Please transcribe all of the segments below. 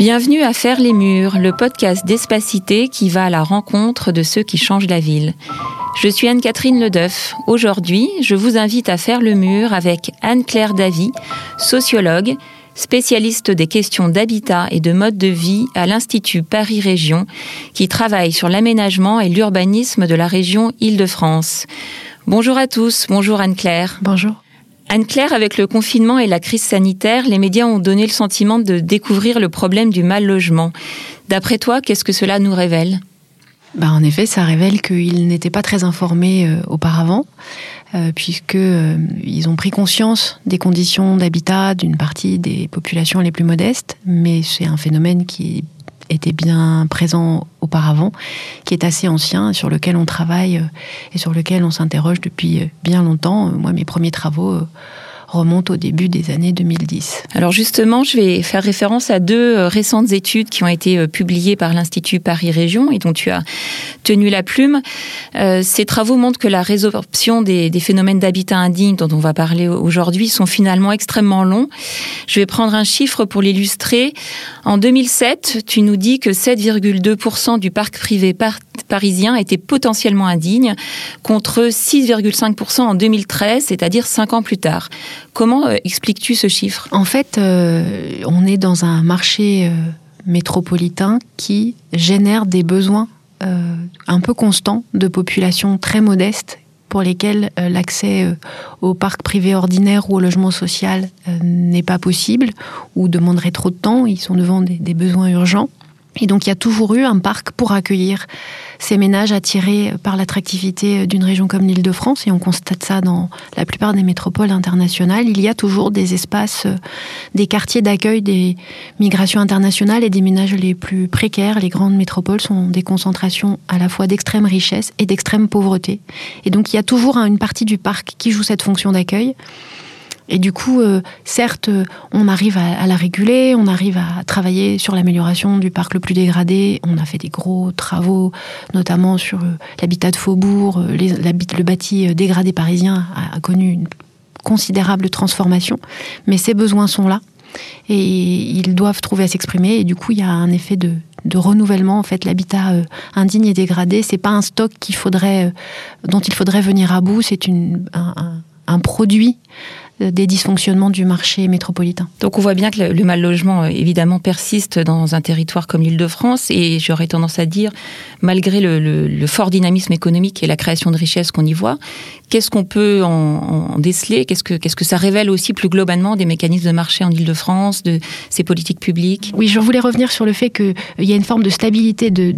Bienvenue à Faire les Murs, le podcast d'Espacité qui va à la rencontre de ceux qui changent la ville. Je suis Anne-Catherine Ledeuf. Aujourd'hui, je vous invite à faire le mur avec Anne-Claire Davy, sociologue, spécialiste des questions d'habitat et de mode de vie à l'Institut Paris Région, qui travaille sur l'aménagement et l'urbanisme de la région Île-de-France. Bonjour à tous, bonjour Anne-Claire. Bonjour. Anne-Claire, avec le confinement et la crise sanitaire, les médias ont donné le sentiment de découvrir le problème du mal logement. D'après toi, qu'est-ce que cela nous révèle? Bah, En effet, ça révèle qu'ils n'étaient pas très informés euh, auparavant, euh, puisqu'ils euh, ont pris conscience des conditions d'habitat d'une partie des populations les plus modestes, mais c'est un phénomène qui était bien présent auparavant, qui est assez ancien, sur lequel on travaille euh, et sur lequel on s'interroge depuis euh, bien longtemps. Moi, mes premiers travaux euh, remonte au début des années 2010. Alors justement, je vais faire référence à deux euh, récentes études qui ont été euh, publiées par l'Institut Paris Région et dont tu as tenu la plume. Euh, ces travaux montrent que la résorption des, des phénomènes d'habitat indigne dont on va parler aujourd'hui sont finalement extrêmement longs. Je vais prendre un chiffre pour l'illustrer. En 2007, tu nous dis que 7,2% du parc privé parisien était potentiellement indigne, contre 6,5% en 2013, c'est-à-dire cinq ans plus tard. Comment euh, expliques-tu ce chiffre? En fait, euh, on est dans un marché euh, métropolitain qui génère des besoins un peu constants de populations très modestes pour lesquelles l'accès au parc privé ordinaire ou au logement social n'est pas possible ou demanderait trop de temps. Ils sont devant des besoins urgents. Et donc il y a toujours eu un parc pour accueillir ces ménages attirés par l'attractivité d'une région comme l'Île-de-France, et on constate ça dans la plupart des métropoles internationales. Il y a toujours des espaces, euh, des quartiers d'accueil des migrations internationales et des ménages les plus précaires. Les grandes métropoles sont des concentrations à la fois d'extrême richesse et d'extrême pauvreté. Et donc il y a toujours une partie du parc qui joue cette fonction d'accueil. Et du coup, euh, certes, euh, on arrive à, la réguler, on arrive à travailler sur l'amélioration du parc le plus dégradé. On a fait des gros travaux, notamment sur euh, l'habitat de faubourg. le bâti dégradé parisien a, connu une considérable transformation, mais ces besoins sont là et ils doivent trouver à s'exprimer. Et du coup, il y a un effet de, renouvellement. En fait, l'habitat indigne et dégradé, c'est pas un stock dont il faudrait venir à bout. C'est un, produit des dysfonctionnements du marché métropolitain. Donc on voit bien que le mal logement euh, évidemment persiste dans un territoire comme l'Île-de-France et j'aurais tendance à dire, malgré le, fort dynamisme économique et la création de richesses qu'on y voit, qu'est-ce qu'on peut en, déceler? Qu'est-ce que ça révèle aussi plus globalement des mécanismes de marché en Île-de-France, de ces politiques publiques? Oui, je voulais revenir sur le fait qu'il y a une forme de stabilité de,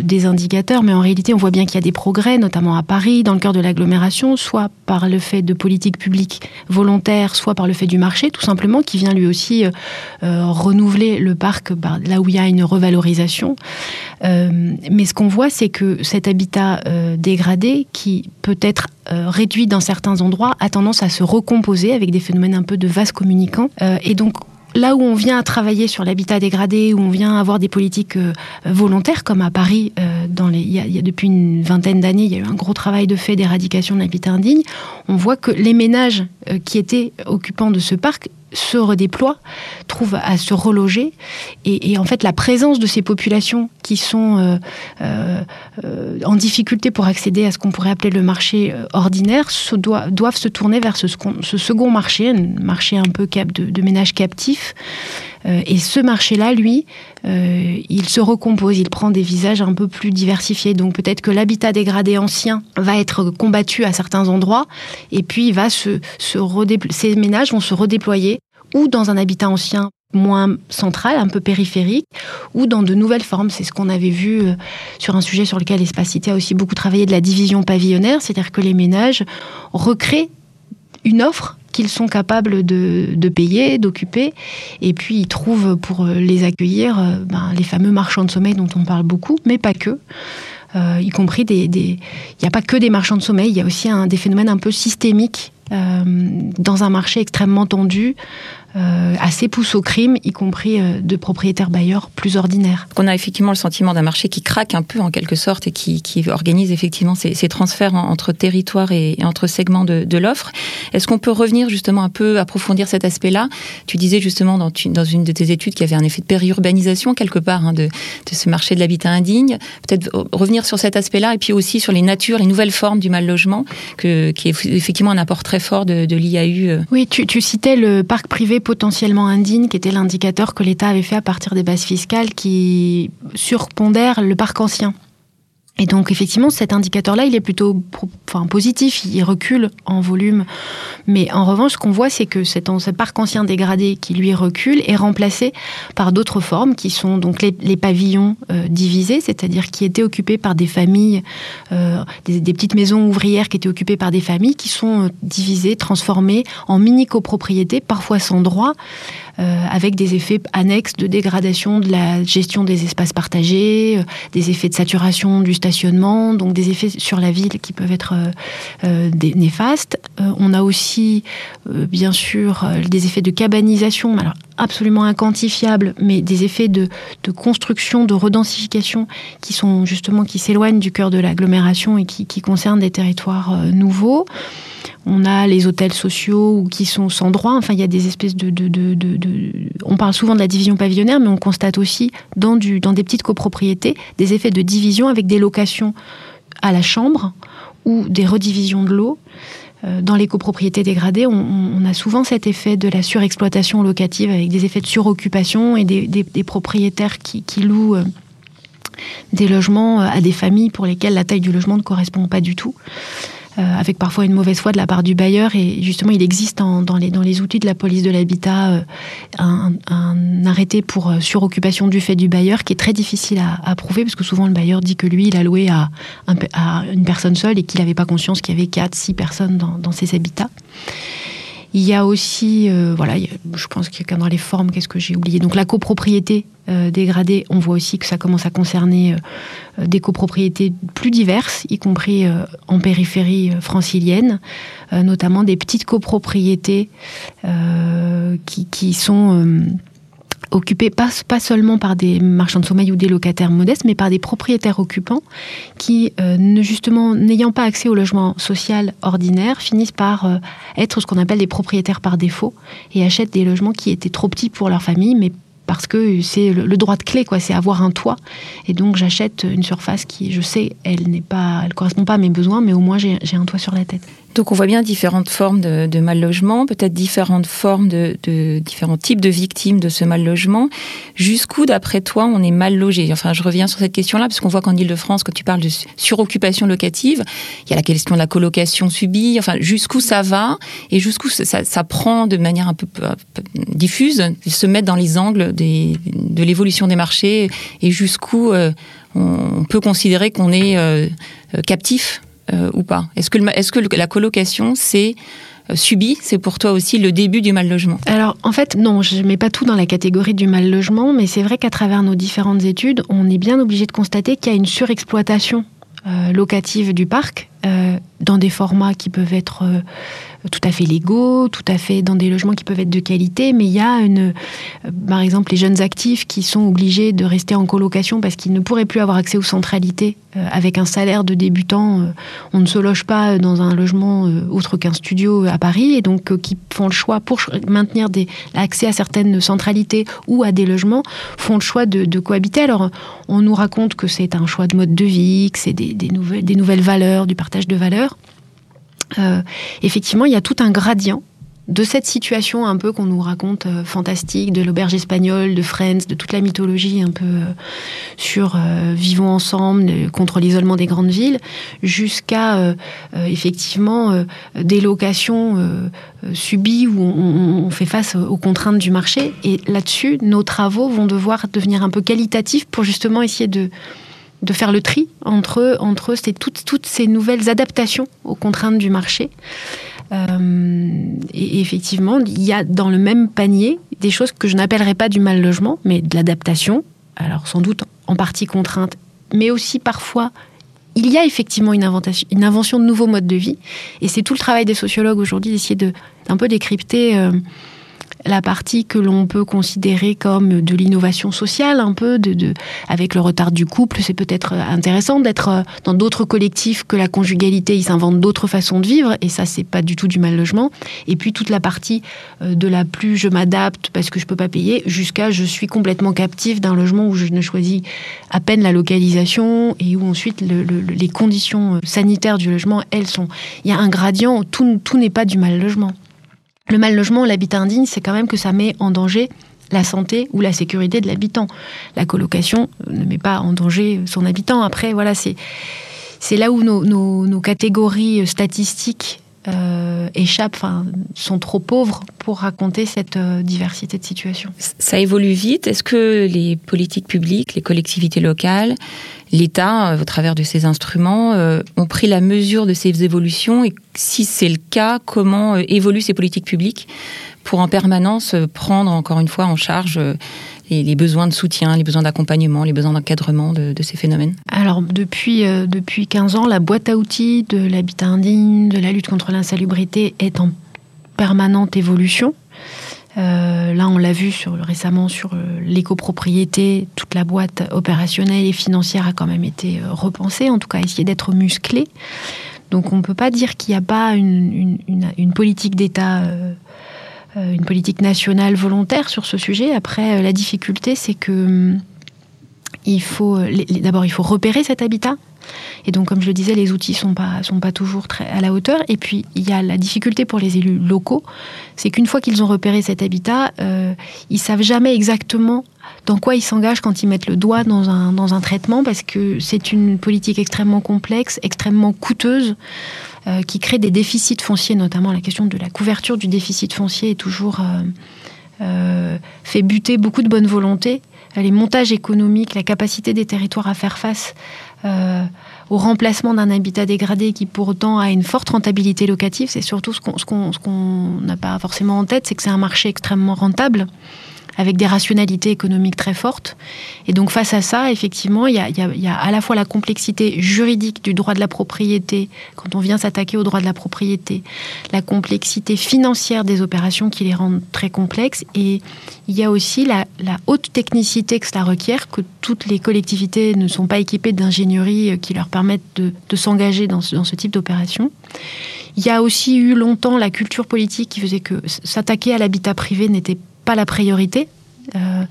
des indicateurs, mais en réalité on voit bien qu'il y a des progrès, notamment à Paris, dans le cœur de l'agglomération, soit par le fait de politiques publiques volontaire, soit par le fait du marché, tout simplement, qui vient lui aussi euh, euh, renouveler le parc bah, là où il y a une revalorisation. Euh, mais ce qu'on voit, c'est que cet habitat dégradé, qui peut être réduit dans certains endroits, a tendance à se recomposer avec des phénomènes un peu de vase communicant. et donc, là où on vient travailler sur l'habitat dégradé, où on vient avoir des politiques euh, volontaires, comme à Paris, euh, il, y a, depuis une vingtaine d'années, il y a eu un gros travail de fait d'éradication de l'habitat indigne, on voit que les ménages euh, qui étaient occupants de ce parc se redéploient, trouvent à se reloger. Et, en fait, la présence de ces populations qui sont euh, euh, en difficulté pour accéder à ce qu'on pourrait appeler le marché euh, ordinaire se doivent se tourner vers ce, second marché, un marché un peu de, ménages captifs. Et ce marché-là, lui, il se recompose, il prend des visages un peu plus diversifiés. Donc peut-être que l'habitat dégradé ancien va être combattu à certains endroits, et puis va se, se ces ménages vont se redéployer ou dans un habitat ancien moins central, un peu périphérique, ou dans de nouvelles formes. C'est ce qu'on avait vu euh, sur un sujet sur lequel Espacité a aussi beaucoup travaillé de la division pavillonnaire, c'est-à-dire que les ménages recréent une offre qu'ils sont capables de, payer, d'occuper, et puis ils trouvent pour euh, les accueillir euh, ben, les fameux marchands de sommeil dont on parle beaucoup, mais pas que. y compris des... Il n'y a pas que des marchands de sommeil, il y a aussi des phénomènes un peu systémiques euh, dans un marché extrêmement tendu, euh, assez pousse au crime, y compris euh, de propriétaires bailleurs plus ordinaires. On a effectivement le sentiment d'un marché qui craque un peu en quelque sorte et qui, organise effectivement ces, transferts entre territoires et, entre segments de, l'offre. Est-ce qu'on peut revenir justement un peu approfondir cet aspect-là? Tu disais justement dans, dans, une de tes études qu'il y avait un effet de périurbanisation quelque part hein, de, ce marché de l'habitat indigne. Peut-être revenir sur cet aspect-là et puis aussi sur les natures, les nouvelles formes du mal logement, que, qui est effectivement un apport très fort de, l'IAU. Euh. Oui, tu, tu citais le parc privé potentiellement indigne, qui était l'indicateur que l'État avait fait à partir des bases fiscales qui surpondèrent le parc ancien. Et donc effectivement, cet indicateur-là, il est plutôt enfin, positif, il recule en volume. Mais en revanche, ce qu'on voit, c'est que cet, ce parc ancien dégradé qui lui recule est remplacé par d'autres formes qui sont donc les, pavillons euh, divisés, c'est-à-dire qui étaient occupés par des familles, euh, des, petites maisons ouvrières qui étaient occupées par des familles qui sont euh, divisées, transformées en mini-copropriétés, parfois sans droit. Euh, avec des effets annexes de dégradation de la gestion des espaces partagés, euh, des effets de saturation du stationnement, donc des effets sur la ville qui peuvent être euh, néfastes. on a aussi, bien sûr, des effets de cabanisation, alors absolument inquantifiables, mais des effets de, de construction, de redensification qui sont justement qui s'éloignent du cœur de l'agglomération et qui, qui concernent des territoires nouveaux. On a les hôtels sociaux qui sont sans droit. Enfin, il y a des espèces de, On parle souvent de la division pavillonnaire, mais on constate aussi dans, des petites copropriétés des effets de division avec des locations à la chambre ou des redivisions de l'eau. Euh, dans les copropriétés dégradées, on, a souvent cet effet de la surexploitation locative avec des effets de suroccupation et des, propriétaires qui, louent euh, des logements à des familles pour lesquelles la taille du logement ne correspond pas du tout. Euh, avec parfois une mauvaise foi de la part du bailleur. Et justement, il existe dans, les, outils de la police de l'habitat euh, un, arrêté pour euh, suroccupation du fait du bailleur qui est très difficile à, prouver parce que souvent le bailleur dit que lui, il a loué à, une personne seule et qu'il n'avait pas conscience qu'il y avait 4, 6 personnes dans ses habitats. Il y a aussi, euh, voilà, je pense qu'il y a dans les formes, qu'est-ce que j'ai oublié. Donc la copropriété euh, dégradée, on voit aussi que ça commence à concerner euh, des copropriétés plus diverses, y compris en périphérie francilienne, notamment des petites copropriétés qui, qui, sont occupés pas, seulement par des marchands de sommeil ou des locataires modestes, mais par des propriétaires occupants qui, euh, ne, justement, n'ayant pas accès au logement social ordinaire, finissent par euh, être ce qu'on appelle des propriétaires par défaut et achètent des logements qui étaient trop petits pour leur famille, mais parce que c'est le, droit de clé, quoi, c'est avoir un toit. Et donc j'achète une surface qui, je sais, elle n'est pas, elle correspond pas à mes besoins, mais au moins j'ai un toit sur la tête. Donc on voit bien différentes formes de, mal logement, peut-être différentes formes de, différents types de victimes de ce mal logement. Jusqu'où, d'après toi, on est mal logé? Enfin, je reviens sur cette question-là parce qu'on voit qu'en Ile-de-France, quand tu parles de suroccupation locative, il y a la question de la colocation subie. Enfin, jusqu'où ça va? Et jusqu'où ça, prend de manière un peu, diffuse, se mettre dans les angles de l'évolution des marchés? Et jusqu'où euh, on peut considérer qu'on est euh, captif? Euh, ou pas. Est-ce que, la colocation, c'est euh, subi, c'est pour toi aussi le début du mal logement? Alors en fait non, je ne mets pas tout dans la catégorie du mal logement, mais c'est vrai qu'à travers nos différentes études, on est bien obligé de constater qu'il y a une surexploitation euh, locative du parc dans des formats qui peuvent être tout à fait légaux, tout à fait dans des logements qui peuvent être de qualité, mais il y a par exemple les jeunes actifs qui sont obligés de rester en colocation parce qu'ils ne pourraient plus avoir accès aux centralités avec un salaire de débutant. Euh, on ne se loge pas dans un logement autre qu'un studio à Paris et donc qui font le choix pour maintenir des accès à certaines centralités ou à des logements font le choix de, cohabiter. Alors on nous raconte que c'est un choix de mode de vie, que c'est des, nouvelles, des nouvelles valeurs, du partage de valeurs. Euh, effectivement, il y a tout un gradient de cette situation un peu qu'on nous raconte euh, fantastique, de l'auberge espagnole, de Friends, de toute la mythologie un peu euh, sur vivons ensemble contre l'isolement des grandes villes, jusqu'à effectivement des locations subies où on, fait face aux contraintes du marché. Et là-dessus, nos travaux vont devoir devenir un peu qualitatifs pour justement essayer de de faire le tri entre, entre ces, toutes, ces nouvelles adaptations aux contraintes du marché. Euh, et, effectivement, il y a dans le même panier des choses que je n'appellerais pas du mal logement, mais de l'adaptation. Alors sans doute en partie contrainte, mais aussi parfois il y a effectivement une, une invention de nouveaux modes de vie. Et c'est tout le travail des sociologues aujourd'hui d'essayer de d'un peu décrypter. Euh, la partie que l'on peut considérer comme de l'innovation sociale, un peu, avec le retard du couple, c'est peut-être intéressant d'être euh, dans d'autres collectifs que la conjugalité, ils s'inventent d'autres façons de vivre, et ça, c'est pas du tout du mal logement. Et puis toute la partie euh, de la plus je m'adapte parce que je peux pas payer, jusqu'à je suis complètement captive d'un logement où je ne choisis à peine la localisation et où ensuite les conditions euh, sanitaires du logement, elles sont. Il y a un gradient, tout n'est pas du mal logement. Le mal logement, l'habitat indigne, c'est quand même que ça met en danger la santé ou la sécurité de l'habitant. La colocation ne met pas en danger son habitant. Après, voilà, c'est c'est là où nos, catégories statistiques euh, échappent, sont trop pauvres pour raconter cette euh, diversité de situations. Ça évolue vite. Est-ce que les politiques publiques, les collectivités locales, l'État, euh, au travers de ces instruments, ont pris la mesure de ces évolutions? Et si c'est le cas, comment évoluent ces politiques publiques pour en permanence prendre encore une fois en charge les, besoins de soutien, les besoins d'accompagnement, les besoins d'encadrement de, ces phénomènes Alors depuis, depuis 15 ans, la boîte à outils de l'habitat indigne, de la lutte contre l'insalubrité est en permanente évolution. Euh, là, on l'a vu sur, récemment sur euh, l'écopropriété, toute la boîte opérationnelle et financière a quand même été euh, repensée, en tout cas essayer d'être musclée. Donc on ne peut pas dire qu'il n'y a pas une, politique d'État, une politique nationale volontaire sur ce sujet. Après, la difficulté, c'est que hum, il faut d'abord il faut repérer cet habitat et donc, comme je le disais, les outils sont pas sont pas toujours très à la hauteur. Et puis, il y a la difficulté pour les élus locaux, c'est qu'une fois qu'ils ont repéré cet habitat, euh, ils savent jamais exactement dans quoi ils s'engagent quand ils mettent le doigt dans un, dans un traitement, parce que c'est une politique extrêmement complexe, extrêmement coûteuse, euh, qui crée des déficits fonciers, notamment la question de la couverture du déficit foncier est toujours euh, euh fait buter beaucoup de bonne volonté. Les montages économiques, la capacité des territoires à faire face au remplacement d'un habitat dégradé qui pourtant a une forte rentabilité locative. C'est surtout ce qu'on n'a pas forcément en tête, c'est que c'est un marché extrêmement rentable avec des rationalités économiques très fortes. Et donc face à ça, effectivement, il y a, à la fois la complexité juridique du droit de la propriété, quand on vient s'attaquer au droit de la propriété, la complexité financière des opérations qui les rendent très complexes, et il y a aussi la, haute technicité que cela requiert, que toutes les collectivités ne sont pas équipées d'ingénierie euh, qui leur permettent de, s'engager dans ce type d'opération. Il y a aussi eu longtemps la culture politique qui faisait que s'attaquer à l'habitat privé n'était pas la priorité. Euh,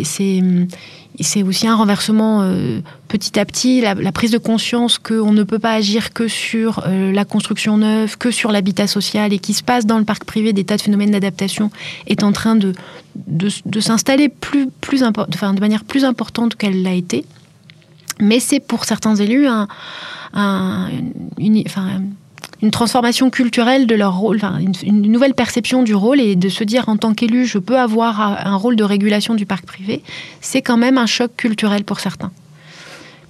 c'est aussi un renversement euh, petit à petit, la, prise de conscience qu'on ne peut pas agir que sur euh, la construction neuve, que sur l'habitat social et qui se passe dans le parc privé des tas de phénomènes d'adaptation est en train de, s'installer plus, plus enfin, de manière plus importante qu'elle l'a été. Mais c'est pour certains élus un, enfin, une transformation culturelle de leur rôle, une, nouvelle perception du rôle et de se dire en tant qu'élu, je peux avoir un rôle de régulation du parc privé, c'est quand même un choc culturel pour certains.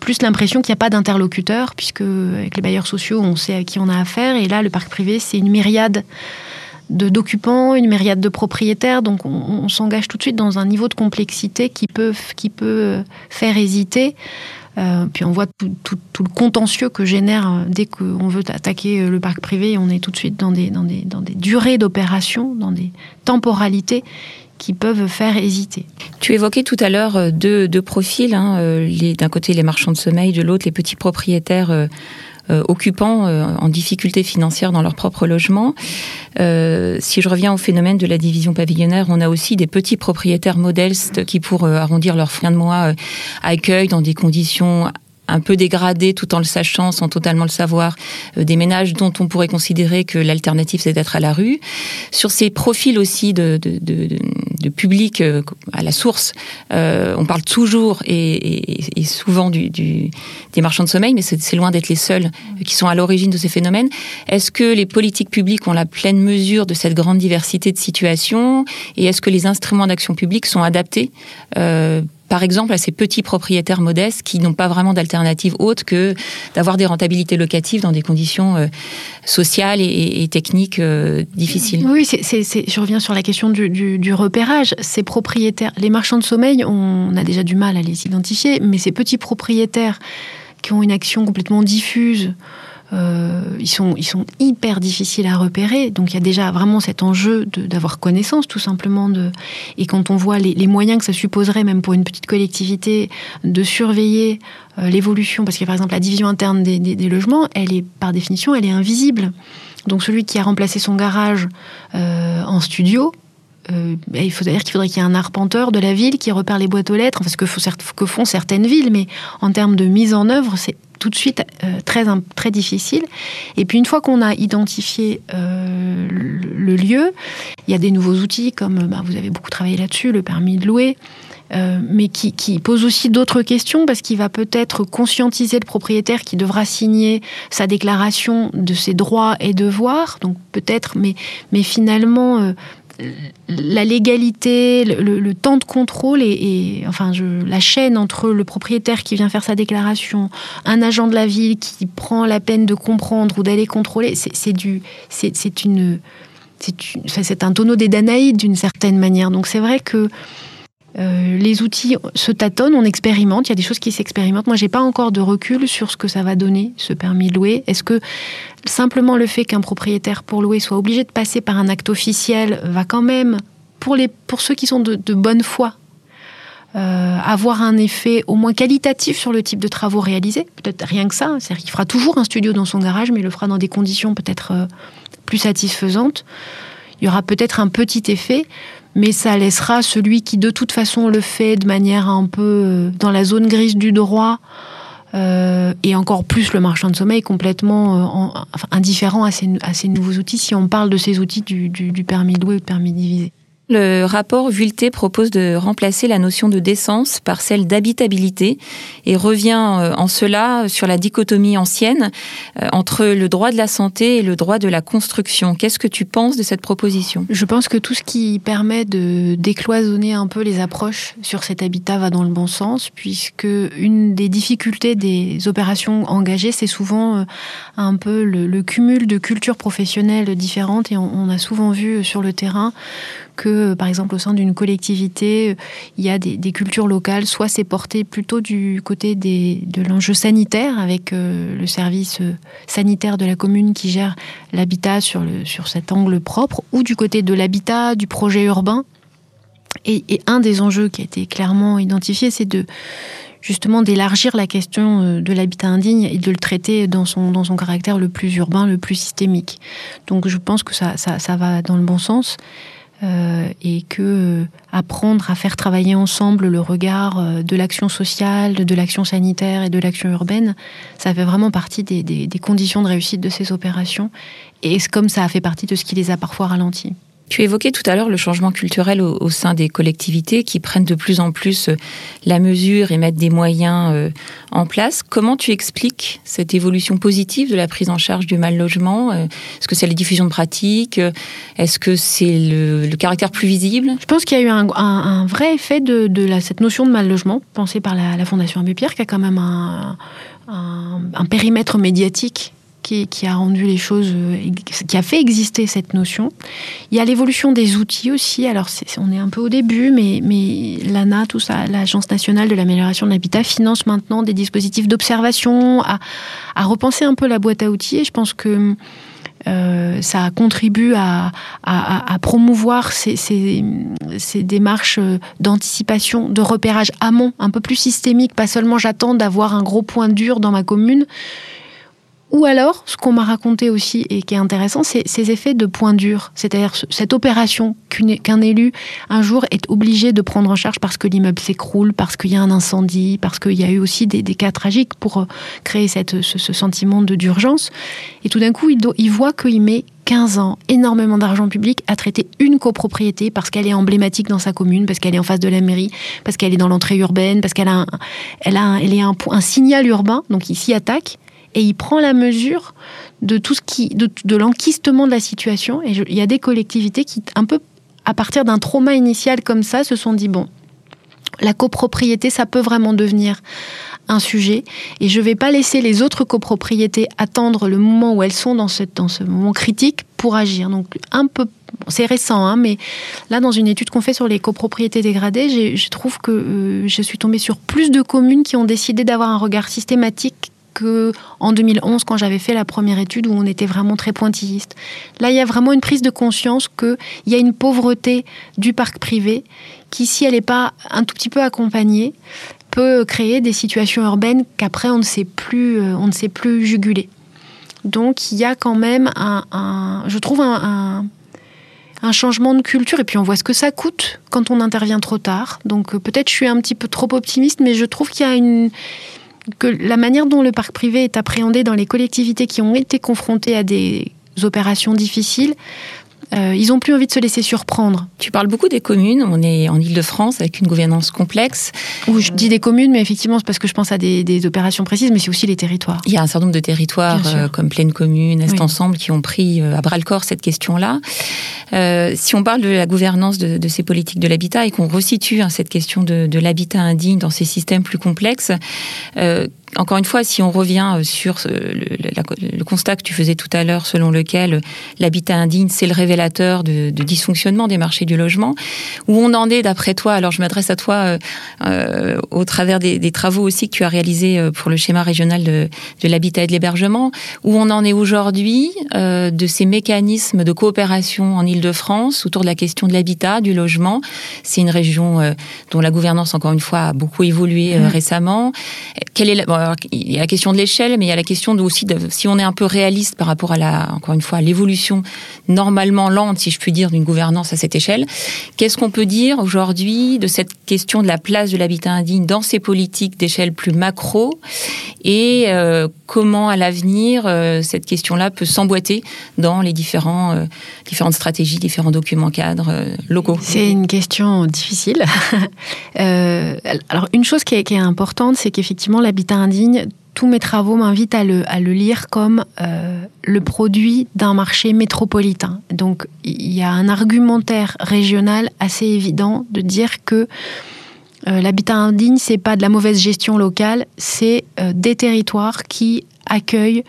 Plus l'impression qu'il n'y a pas d'interlocuteur, puisque avec les bailleurs sociaux, on sait à qui on a affaire, et là, le parc privé, c'est une myriade d'occupants, une myriade de propriétaires, donc on, s'engage tout de suite dans un niveau de complexité qui peut, qui peut faire hésiter. Euh, puis on voit tout, le contentieux que génère euh, dès qu'on veut attaquer euh, le parc privé. On est tout de suite dans des, durées d'opération, dans des temporalités qui peuvent faire hésiter. Tu évoquais tout à l'heure deux, profils, hein, d'un côté les marchands de sommeil, de l'autre les petits propriétaires occupants euh, en difficulté financière dans leur propre logement. Euh, si je reviens au phénomène de la division pavillonnaire, on a aussi des petits propriétaires modestes qui, pour arrondir leur fin de mois, accueillent dans des conditions un peu dégradés tout en le sachant, sans totalement le savoir, euh, des ménages dont on pourrait considérer que l'alternative c'est d'être à la rue. Sur ces profils aussi de, public euh, à la source, euh, on parle toujours et, souvent des marchands de sommeil, mais c'est loin d'être les seuls qui sont à l'origine de ces phénomènes. Est-ce que les politiques publiques ont la pleine mesure de cette grande diversité de situations? Et est-ce que les instruments d'action publique sont adaptés par exemple, à ces petits propriétaires modestes qui n'ont pas vraiment d'alternative autre que d'avoir des rentabilités locatives dans des conditions euh, sociales et, techniques euh, difficiles. Oui, je reviens sur la question du, repérage. Ces propriétaires, les marchands de sommeil, on a déjà du mal à les identifier, mais ces petits propriétaires qui ont une action complètement diffuse, euh, ils, sont, hyper difficiles à repérer. Donc il y a déjà vraiment cet enjeu d'avoir connaissance, tout simplement. Et quand on voit les, moyens que ça supposerait, même pour une petite collectivité, de surveiller euh, l'évolution, parce que par exemple la division interne des, logements, elle est par définition, elle est invisible. Donc celui qui a remplacé son garage euh, en studio, il dire qu'il faudrait qu'il y ait un arpenteur de la ville qui repère les boîtes aux lettres, parce que, que font certaines villes, mais en termes de mise en œuvre, c'est tout de suite euh, très, très difficile. Et puis une fois qu'on a identifié euh, le, lieu, il y a des nouveaux outils comme, bah, vous avez beaucoup travaillé là-dessus, le permis de louer. Euh, mais qui, qui, pose aussi d'autres questions parce qu'il va peut-être conscientiser le propriétaire qui devra signer sa déclaration de ses droits et devoirs. Donc peut-être, mais, mais finalement, la légalité, le, temps de contrôle et, enfin la chaîne entre le propriétaire qui vient faire sa déclaration, un agent de la ville qui prend la peine de comprendre ou d'aller contrôler, c'est une, c'est un tonneau des Danaïdes d'une certaine manière. Donc c'est vrai que euh, les outils se tâtonnent, on expérimente, il y a des choses qui s'expérimentent. Moi, j'ai pas encore de recul sur ce que ça va donner, ce permis de louer. Est-ce que simplement le fait qu'un propriétaire pour louer soit obligé de passer par un acte officiel va quand même, pour, les, pour ceux qui sont de, bonne foi, euh, avoir un effet au moins qualitatif sur le type de travaux réalisés? Peut-être rien que ça, c'est-à-dire qu'il fera toujours un studio dans son garage, mais il le fera dans des conditions peut-être euh, plus satisfaisantes. Il y aura peut-être un petit effet, mais ça laissera celui qui de toute façon le fait de manière un peu euh, dans la zone grise du droit euh, et encore plus le marchand de sommeil complètement euh, indifférent à ces, nouveaux outils si on parle de ces outils du, du, du permis louer ou de permis diviser. Le rapport Vulté propose de remplacer la notion de décence par celle d'habitabilité et revient euh, en cela sur la dichotomie ancienne euh, entre le droit de la santé et le droit de la construction. Qu'est-ce que tu penses de cette proposition? Je pense que tout ce qui permet de décloisonner un peu les approches sur cet habitat va dans le bon sens, puisque une des difficultés des opérations engagées, c'est souvent euh, un peu le, cumul de cultures professionnelles différentes et on a souvent vu sur le terrain que, par exemple, au sein d'une collectivité, il y a des, cultures locales. Soit c'est porté plutôt du côté des, de l'enjeu sanitaire, avec euh, le service euh, sanitaire de la commune qui gère l'habitat sur, sur cet angle propre, ou du côté de l'habitat, du projet urbain. Et, un des enjeux qui a été clairement identifié, c'est de justement d'élargir la question euh, de l'habitat indigne et de le traiter dans son, dans son caractère le plus urbain, le plus systémique. Donc je pense que ça, ça va dans le bon sens. Euh, et que euh, apprendre à faire travailler ensemble le regard euh, de l'action sociale, de l'action sanitaire et de l'action urbaine, ça fait vraiment partie des, des, des, conditions de réussite de ces opérations. Et comme ça a fait partie de ce qui les a parfois ralentis. Tu évoquais tout à l'heure le changement culturel au, sein des collectivités qui prennent de plus en plus euh, la mesure et mettent des moyens euh, en place. Comment tu expliques cette évolution positive de la prise en charge du mal logement euh, Est-ce que c'est la diffusion de pratiques Est-ce que c'est le, caractère plus visible? Je pense qu'il y a eu un, vrai effet de, cette notion de mal logement pensée par la, Fondation Abbé Pierre, qui a quand même un, un périmètre médiatique qui, a rendu les choses, euh, qui a fait exister cette notion. Il y a l'évolution des outils aussi. Alors, on est un peu au début, mais, l'ANA, tout ça, l'Agence nationale de l'amélioration de l'habitat, finance maintenant des dispositifs d'observation, à, repenser un peu la boîte à outils. Et je pense que euh, ça contribue à, à, promouvoir ces, ces, ces démarches d'anticipation, de repérage amont, un peu plus systémique. Pas seulement j'attends d'avoir un gros point dur dans ma commune. Ou alors, ce qu'on m'a raconté aussi et qui est intéressant, c'est ces effets de point dur. C'est-à-dire cette opération qu'un élu, un jour, est obligé de prendre en charge parce que l'immeuble s'écroule, parce qu'il y a un incendie, parce qu'il y a eu aussi des, cas tragiques pour euh, créer cette, ce, sentiment d'urgence. Et tout d'un coup, il, il voit qu'il met 15 ans, énormément d'argent public à traiter une copropriété parce qu'elle est emblématique dans sa commune, parce qu'elle est en face de la mairie, parce qu'elle est dans l'entrée urbaine, parce qu'elle a, elle a elle est un, un signal urbain, donc il s'y attaque et il prend la mesure de tout ce qui, de, l'enquistement de la situation. Et il y a des collectivités qui, un peu à partir d'un trauma initial comme ça, se sont dit bon, la copropriété, ça peut vraiment devenir un sujet et je ne vais pas laisser les autres copropriétés attendre le moment où elles sont dans, ce, dans ce moment critique pour agir. Donc un peu c'est récent, hein, mais là, dans une étude qu'on fait sur les copropriétés dégradées, je trouve que euh, je suis tombée sur plus de communes qui ont décidé d'avoir un regard systématique que en 2011 quand j'avais fait la première étude où on était vraiment très pointilliste. Là, il y a vraiment une prise de conscience qu'il y a une pauvreté du parc privé qui, si elle n'est pas un tout petit peu accompagnée, peut créer des situations urbaines qu'après on ne sait plus, euh, on ne sait plus juguler. Donc il y a quand même un, je trouve un, un, changement de culture et puis on voit ce que ça coûte quand on intervient trop tard. Donc euh, peut-être je suis un petit peu trop optimiste, mais je trouve qu'il y a une que la manière dont le parc privé est appréhendé dans les collectivités qui ont été confrontées à des opérations difficiles euh, ils ont plus envie de se laisser surprendre. Tu parles beaucoup des communes. On est en Ile-de-France avec une gouvernance complexe. Ou je dis des communes, mais effectivement, c'est parce que je pense à des, opérations précises, mais c'est aussi les territoires. Il y a un certain nombre de territoires euh, comme Pleine Commune, Est Ensemble, qui ont pris euh, à bras le corps cette question-là. si on parle de la gouvernance de, ces politiques de l'habitat et qu'on resitue hein, cette question de, de l'habitat indigne dans ces systèmes plus complexes, encore une fois, si on revient euh, sur le, constat que tu faisais tout à l'heure, selon lequel l'habitat indigne, c'est le révélateur de, dysfonctionnement des marchés du logement, où on en est d'après toi Alors je m'adresse à toi euh, euh, au travers des, travaux aussi que tu as réalisés pour le schéma régional de, l'habitat et de l'hébergement, où on en est aujourd'hui de ces mécanismes de coopération en Ile-de-France autour de la question de l'habitat, du logement. C'est une région dont la gouvernance, encore une fois, a beaucoup évolué mmh. récemment. Quelle est la, il y a la question de l'échelle, mais il y a la question aussi de, si on est un peu réaliste par rapport à encore une fois, l'évolution normalement lente, si je puis dire, d'une gouvernance à cette échelle. Qu'est-ce qu'on peut dire aujourd'hui de cette question de la place de l'habitat indigne dans ces politiques d'échelle plus macro et euh, comment à l'avenir euh, cette question-là peut s'emboîter dans les différents, euh, différentes stratégies, différents documents cadres locaux? C'est une question difficile. alors une chose qui est, qui est importante, c'est qu'effectivement l'habitat tous mes travaux m'invitent à le, lire comme euh, le produit d'un marché métropolitain. Donc il y a un argumentaire régional assez évident de dire que euh, l'habitat indigne, c'est pas de la mauvaise gestion locale, c'est euh, des territoires qui accueillent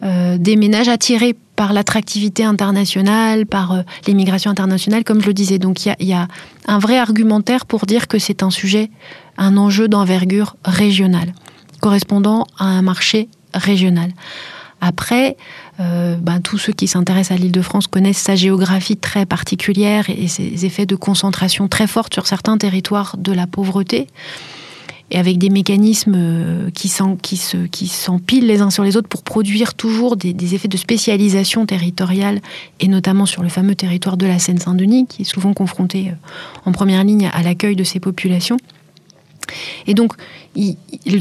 des ménages attirés par l'attractivité internationale, par l'immigration internationale, comme je le disais. Donc il y a, un vrai argumentaire pour dire que c'est un sujet, un enjeu d'envergure régionale correspondant à un marché régional. Après, euh, ben, tous ceux qui s'intéressent à l'île de France connaissent sa géographie très particulière et ses effets de concentration très forts sur certains territoires de la pauvreté, et avec des mécanismes euh, qui s'empilent les uns sur les autres pour produire toujours des, effets de spécialisation territoriale, et notamment sur le fameux territoire de la Seine-Saint-Denis, qui est souvent confronté euh, en première ligne à l'accueil de ces populations. Et donc,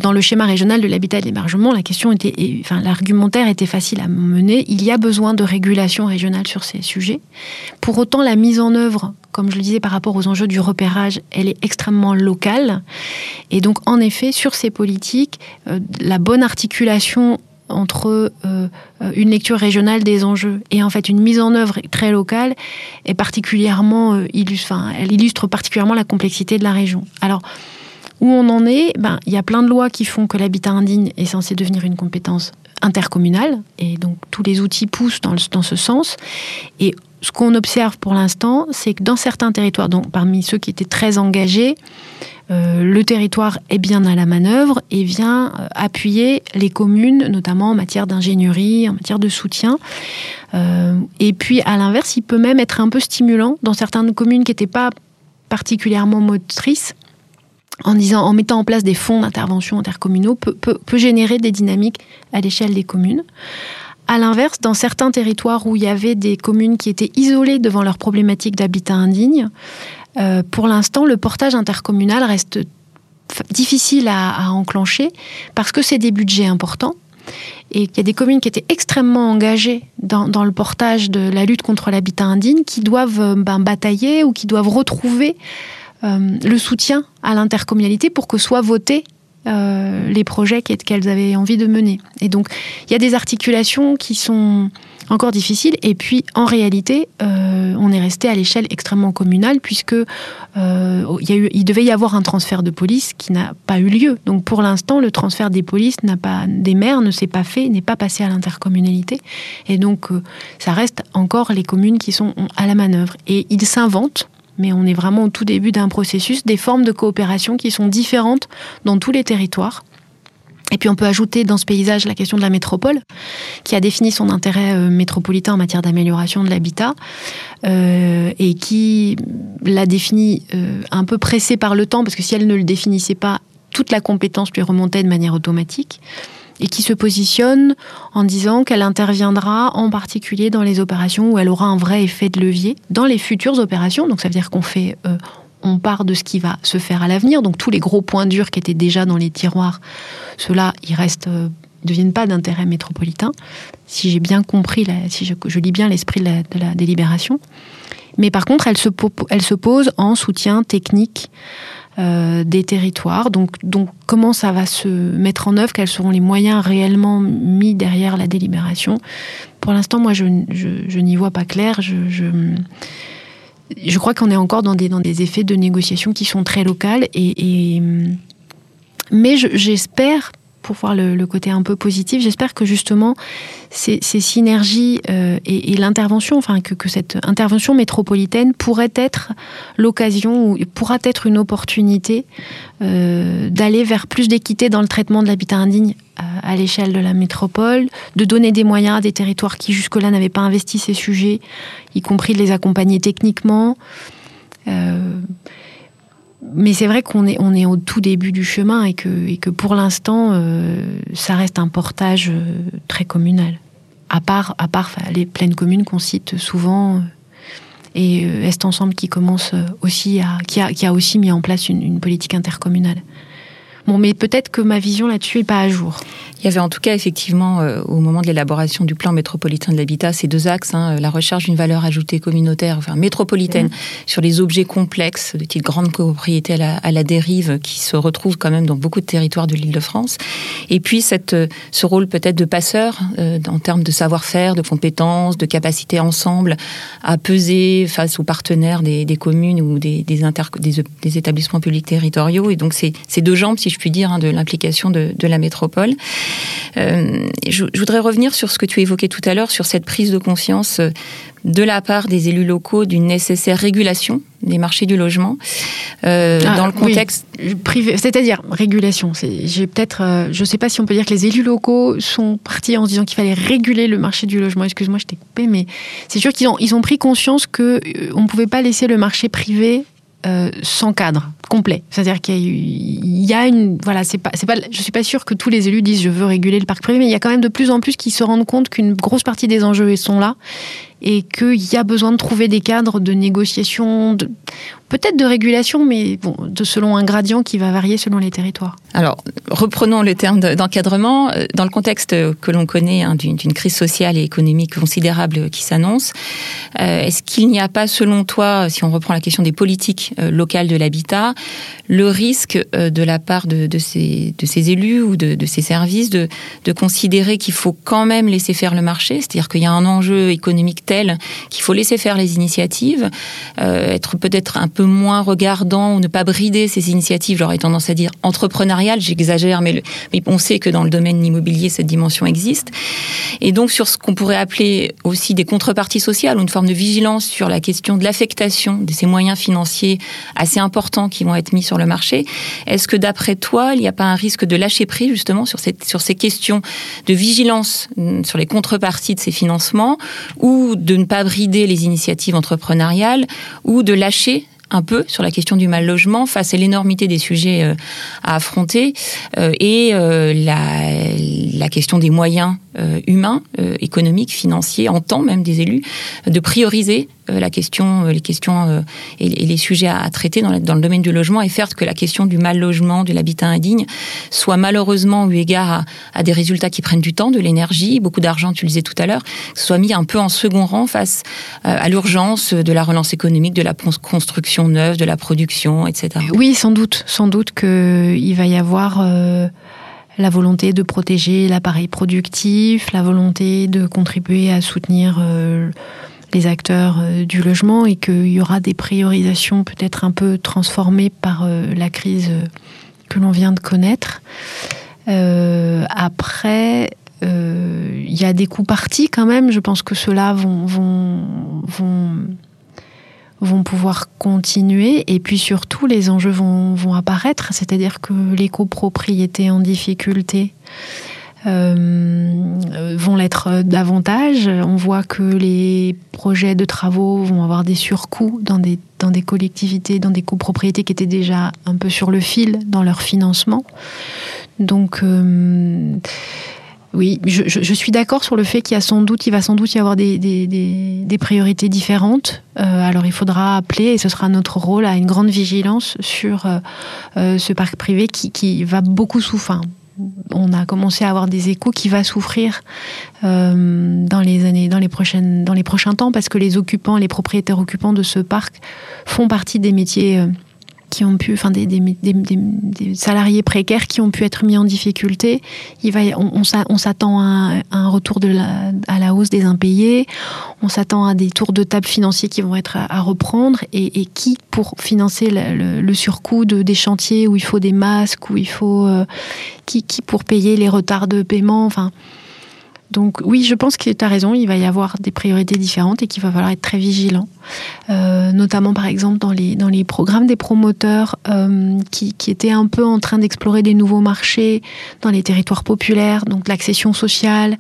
dans le schéma régional de l'habitat et de l'hébergement, la question était, enfin, l'argumentaire était facile à mener. Il y a besoin de régulation régionale sur ces sujets. Pour autant, la mise en œuvre, comme je le disais par rapport aux enjeux du repérage, elle est extrêmement locale. Et donc, en effet, sur ces politiques, euh, la bonne articulation entre euh, une lecture régionale des enjeux et en fait une mise en œuvre très locale est particulièrement euh, illustre, enfin, elle illustre particulièrement la complexité de la région. Alors où on en est, ben, il y a plein de lois qui font que l'habitat indigne est censé devenir une compétence intercommunale, et donc tous les outils poussent dans, ce sens. Et ce qu'on observe pour l'instant, c'est que dans certains territoires, donc parmi ceux qui étaient très engagés, euh, le territoire est bien à la manœuvre et vient euh, appuyer les communes, notamment en matière d'ingénierie, en matière de soutien. Euh, et puis, à l'inverse, il peut même être un peu stimulant dans certaines communes qui n'étaient pas particulièrement motrices en disant, en mettant en place des fonds d'intervention intercommunaux, peut, générer des dynamiques à l'échelle des communes. À l'inverse, dans certains territoires où il y avait des communes qui étaient isolées devant leurs problématiques d'habitat indigne, euh, pour l'instant, le portage intercommunal reste difficile à, enclencher parce que c'est des budgets importants et qu'il y a des communes qui étaient extrêmement engagées dans, le portage de la lutte contre l'habitat indigne qui doivent ben, batailler ou qui doivent retrouver le soutien à l'intercommunalité pour que soient votés euh, les projets qu'elles avaient envie de mener. Et donc, il y a des articulations qui sont encore difficiles. Et puis, en réalité, euh, on est resté à l'échelle extrêmement communale puisque il, y devait y avoir un transfert de police qui n'a pas eu lieu. Donc, pour l'instant, le transfert des polices n'a pas, des maires ne s'est pas fait, n'est pas passé à l'intercommunalité. Et donc, ça reste encore les communes qui sont à la manœuvre. Et ils s'inventent mais on est vraiment au tout début d'un processus, des formes de coopération qui sont différentes dans tous les territoires. Et puis on peut ajouter dans ce paysage la question de la métropole, qui a défini son intérêt euh, métropolitain en matière d'amélioration de l'habitat, euh, et qui l'a défini euh, un peu pressé par le temps, parce que si elle ne le définissait pas, toute la compétence lui remontait de manière automatique, et qui se positionne en disant qu'elle interviendra en particulier dans les opérations où elle aura un vrai effet de levier, dans les futures opérations, donc ça veut dire qu'on fait... on part de ce qui va se faire à l'avenir, donc tous les gros points durs qui étaient déjà dans les tiroirs ceux-là, ils restent, euh, deviennent pas d'intérêt métropolitain. Si j'ai bien compris, si je, lis bien l'esprit de, la, délibération. Mais par contre, elle se pose en soutien technique euh, des territoires. Donc, donc, comment ça va se mettre en œuvre? Quels seront les moyens réellement mis derrière la délibération? Pour l'instant, moi, je, n'y vois pas clair. Je, je, crois qu'on est encore dans des, dans des effets de négociation qui sont très locales et mais j'espère, pour voir le, côté un peu positif, j'espère que justement ces, synergies euh, et, l'intervention, enfin que, cette intervention métropolitaine pourrait être l'occasion ou pourra être une opportunité euh, d'aller vers plus d'équité dans le traitement de l'habitat indigne à, l'échelle de la métropole, de donner des moyens à des territoires qui jusque-là n'avaient pas investi ces sujets, y compris de les accompagner techniquement. Euh, mais c'est vrai qu'on est, on est au tout début du chemin et que, pour l'instant, euh, ça reste un portage euh, très communal. À part, à part les pleines communes qu'on cite souvent, euh, et Est Ensemble qui commence aussi à, qui a, aussi mis en place une politique intercommunale. Bon, mais peut-être que ma vision là-dessus n'est pas à jour. Il y avait en tout cas effectivement euh, au moment de l'élaboration du plan métropolitain de l'habitat ces deux axes, hein, la recherche d'une valeur ajoutée communautaire, enfin métropolitaine, mmh. sur les objets complexes de type grande copropriété à la, à la, dérive qui se retrouvent quand même dans beaucoup de territoires de l'Île-de-France, et puis cette, euh, ce rôle peut-être de passeur euh, en termes de savoir-faire, de compétences, de capacité ensemble à peser face aux partenaires des, des communes ou des, des, inter, des, des, établissements publics territoriaux, et donc ces deux jambes, si je puis dire, hein, de l'implication de, de la métropole. Euh, je, voudrais revenir sur ce que tu évoquais tout à l'heure, sur cette prise de conscience euh, de la part des élus locaux d'une nécessaire régulation des marchés du logement euh, ah, dans le contexte privé, c'est-à-dire régulation. J'ai peut-être, je ne sais pas si on peut dire que les élus locaux sont partis en se disant qu'il fallait réguler le marché du logement. Excuse-moi, je t'ai coupé, mais c'est sûr qu'ils ont, ils ont pris conscience que on ne pouvait pas laisser le marché privé sans cadre complet. C'est-à-dire qu'il y, a une, voilà, c'est pas, pas, je suis pas sûre que tous les élus disent je veux réguler le parc privé, mais il y a quand même de plus en plus qui se rendent compte qu'une grosse partie des enjeux sont là et qu'il y a besoin de trouver des cadres de négociation, peut-être de régulation, mais bon, de, selon un gradient qui va varier selon les territoires. Alors, reprenons le terme d'encadrement. Euh, dans le contexte que l'on connaît hein, d'une crise sociale et économique considérable qui s'annonce, euh, est-ce qu'il n'y a pas, selon toi, si on reprend la question des politiques euh, locales de l'habitat, le risque de la part de, ces, élus ou de, de ces services de, de considérer qu'il faut quand même laisser faire le marché, c'est-à-dire qu'il y a un enjeu économique tel qu'il faut laisser faire les initiatives, être peut-être un peu moins regardant ou ne pas brider ces initiatives, j'aurais tendance à dire entrepreneuriales, j'exagère, mais, on sait que dans le domaine immobilier, cette dimension existe. Et donc sur ce qu'on pourrait appeler aussi des contreparties sociales, ou une forme de vigilance sur la question de l'affectation de ces moyens financiers assez importants qui vont être mis sur le marché, est-ce que d'après toi, il n'y a pas un risque de lâcher prise justement sur ces questions de vigilance mm, sur les contreparties de ces financements, ou de ne pas brider les initiatives entrepreneuriales, ou de lâcher un peu sur la question du mal logement face à l'énormité des sujets euh, à affronter euh, et euh, la, la, question des moyens humains, économiques, financiers, en temps même des élus, de prioriser euh, la question, euh, les questions euh, et les sujets à traiter dans, le domaine du logement et faire que la question du mal logement, de l'habitat indigne, soit malheureusement eu égard à, des résultats qui prennent du temps, de l'énergie, beaucoup d'argent, tu le disais tout à l'heure, soit mis un peu en second rang face à l'urgence de la relance économique, de la construction neuve, de la production, etc. Oui, sans doute, sans doute qu'il va y avoir la volonté de protéger l'appareil productif, la volonté de contribuer à soutenir les acteurs euh, du logement et qu'il y aura des priorisations peut-être un peu transformées par euh, la crise euh, que l'on vient de connaître. après, il y a des coups partis quand même. Je pense que ceux-là vont, pouvoir continuer et puis surtout les enjeux vont, apparaître, c'est-à-dire que les copropriétés en difficulté vont l'être davantage. On voit que les projets de travaux vont avoir des surcoûts dans des, collectivités, dans des copropriétés qui étaient déjà un peu sur le fil dans leur financement. Donc, euh, oui, je, suis d'accord sur le fait qu'il y a sans doute, il va sans doute y avoir des, priorités différentes. Euh, alors, il faudra appeler, et ce sera notre rôle, à une grande vigilance sur ce parc privé qui, qui va beaucoup souffrir on a commencé à avoir des échos qui va souffrir euh, dans les années, dans les prochaines, dans les prochains temps, parce que les occupants, les propriétaires occupants de ce parc font partie des métiers euh, qui ont pu, enfin des, des, salariés précaires qui ont pu être mis en difficulté. Il va, on, s'attend à, un retour de la, à la hausse des impayés. On s'attend à des tours de table financiers qui vont être à, reprendre. Et, qui, pour financer le, surcoût de, des chantiers où il faut des masques, où il faut euh, qui, qui pour payer les retards de paiement. Enfin, donc oui, je pense que tu as raison, il va y avoir des priorités différentes et qu'il va falloir être très vigilant. Euh, notamment par exemple dans les, dans les programmes des promoteurs euh, qui, qui, étaient un peu en train d'explorer des nouveaux marchés dans les territoires populaires, donc l'accession sociale,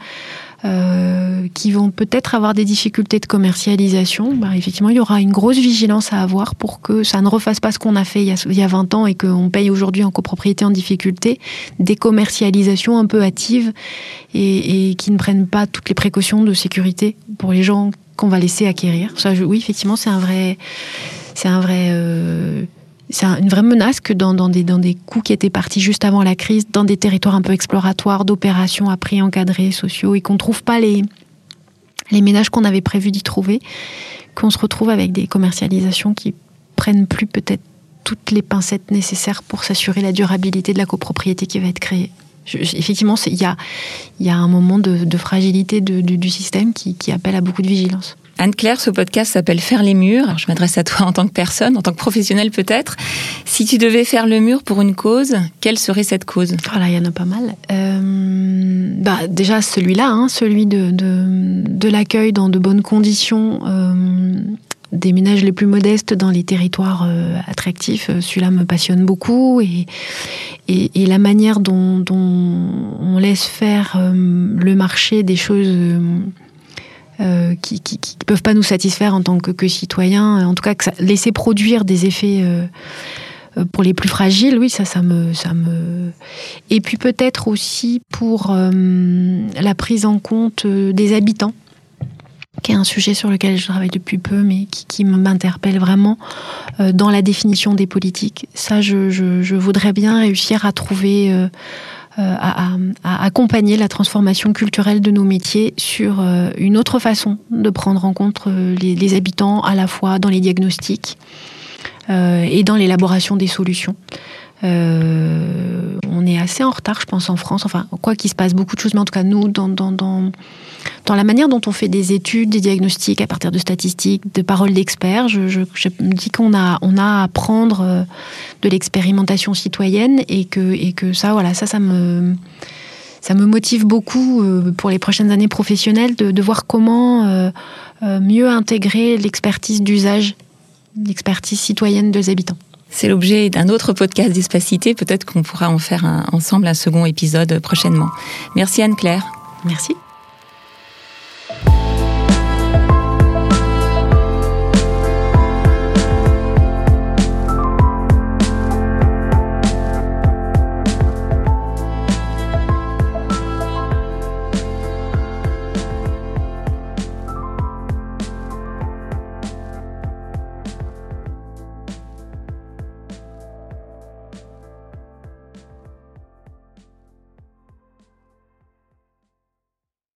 euh, qui vont peut-être avoir des difficultés de commercialisation, bah, effectivement, il y aura une grosse vigilance à avoir pour que ça ne refasse pas ce qu'on a fait il y a, il y a 20 ans et qu'on paye aujourd'hui en copropriété en difficulté, des commercialisations un peu hâtives et, et, qui ne prennent pas toutes les précautions de sécurité pour les gens qu'on va laisser acquérir. Ça, oui, effectivement, c'est un vrai, c'est un vrai euh, c'est une vraie menace que dans, des, dans coûts qui étaient partis juste avant la crise, dans des territoires un peu exploratoires, d'opérations à prix encadrés, sociaux, et qu'on ne trouve pas les, ménages qu'on avait prévu d'y trouver, qu'on se retrouve avec des commercialisations qui prennent plus peut-être toutes les pincettes nécessaires pour s'assurer la durabilité de la copropriété qui va être créée. effectivement, il y a, un moment de, fragilité du système qui appelle à beaucoup de vigilance. Anne-Claire, ce podcast s'appelle Faire les murs. je m'adresse à toi en tant que personne, en tant que professionnelle peut-être. Si tu devais faire le mur pour une cause, quelle serait cette cause? Voilà, oh il y en a pas mal. Euh, bah, déjà celui-là, hein, celui de, de, l'accueil dans de bonnes conditions. Euh, des ménages les plus modestes dans les territoires euh, attractifs, celui-là me passionne beaucoup et, et, la manière dont, dont, on laisse faire le marché des choses euh, qui, qui, peuvent pas nous satisfaire en tant que, que citoyens. En tout cas, laisser produire des effets euh, euh, pour les plus fragiles, oui, ça, ça me, ça me. Et puis peut-être aussi pour la prise en compte des habitants qui est un sujet sur lequel je travaille depuis peu, mais qui, m'interpelle vraiment dans la définition des politiques. Ça, je, voudrais bien réussir à trouver euh, à, à, accompagner la transformation culturelle de nos métiers sur euh, une autre façon de prendre en compte euh, les habitants à la fois dans les diagnostics et dans l'élaboration des solutions. Euh, on est assez en retard, je pense, en France. Enfin, quoi qu'il se passe beaucoup de choses, mais en tout cas, nous, dans, dans, dans, dans la manière dont on fait des études, des diagnostics à partir de statistiques, de paroles d'experts, je, je, je, me dis qu'on a, on a à prendre euh, de l'expérimentation citoyenne et que, et que ça, voilà, ça, ça me ça me motive beaucoup euh, pour les prochaines années professionnelles de, de voir comment mieux intégrer l'expertise d'usage, l'expertise citoyenne des habitants. C'est l'objet d'un autre podcast d'Espacité. Peut-être qu'on pourra en faire un, ensemble un second épisode prochainement. Merci Anne-Claire. Merci.